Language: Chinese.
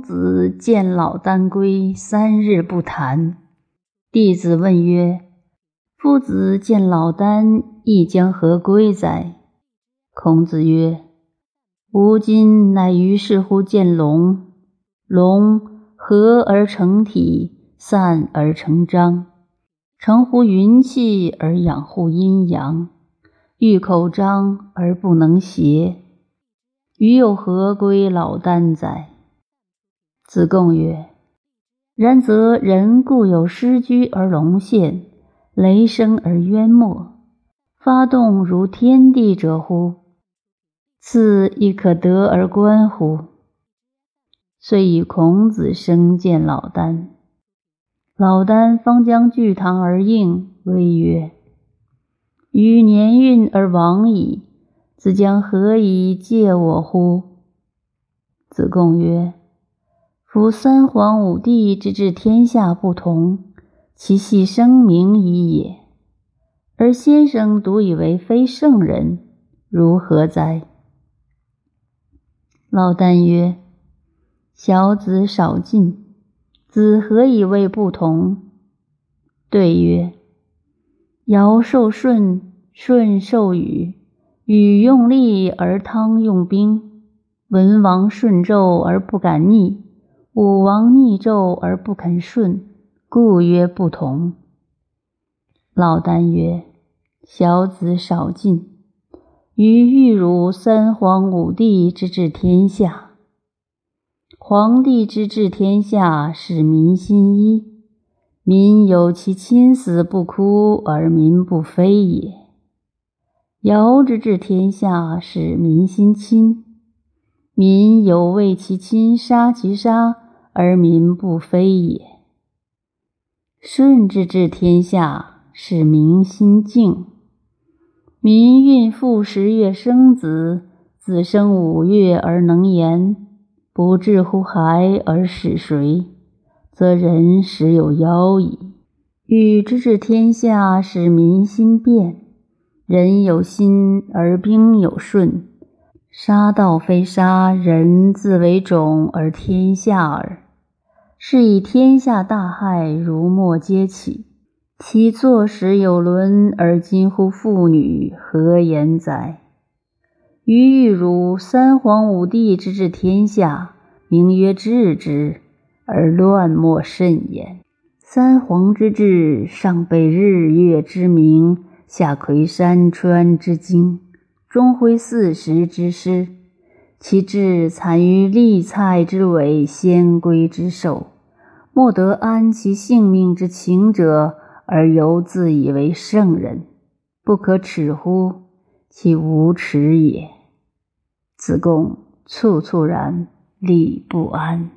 子见老聃归，三日不谈。弟子问曰：“夫子见老聃，亦将何归哉？”孔子曰：“吾今乃于是乎见龙。龙合而成体，散而成章，成乎云气而养乎阴阳，欲口张而不能邪。余有何归老聃哉？”子贡曰：“然则人固有失居而龙现，雷声而渊没，发动如天地者乎？此亦可得而观乎？”遂与孔子生见老聃。老聃方将聚堂而应，谓曰：“余年运而亡矣，子将何以借我乎？”子贡曰。夫三皇五帝之治天下不同，其系生民矣也。而先生独以为非圣人，如何哉？老聃曰：“小子少进，子何以谓不同？”对曰：“尧受舜，舜受禹，禹用力而汤用兵，文王顺纣而不敢逆。”武王逆纣而不肯顺，故曰不同。老聃曰：“小子少进，余欲汝三皇五帝之治天下。皇帝之治天下，使民心一，民有其亲死不哭而民不非也；尧之治天下，使民心亲。”民有为其亲杀其杀而民不非也。顺之治天下，使民心静。民孕妇十月生子，子生五月而能言，不至乎孩而使谁，则人实有妖矣。禹之治天下，使民心变。人有心而兵有顺。杀道非杀，人自为种而天下耳。是以天下大害如莫皆起。其坐时有伦而今乎妇女，何言哉？余欲汝三皇五帝之治天下，名曰治之，而乱莫甚焉。三皇之治，上备日月之明，下窥山川之经。终挥四时之师，其志惨于利蔡之尾，先归之寿，莫得安其性命之情者，而犹自以为圣人，不可耻乎？其无耻也。子贡猝猝然，礼不安。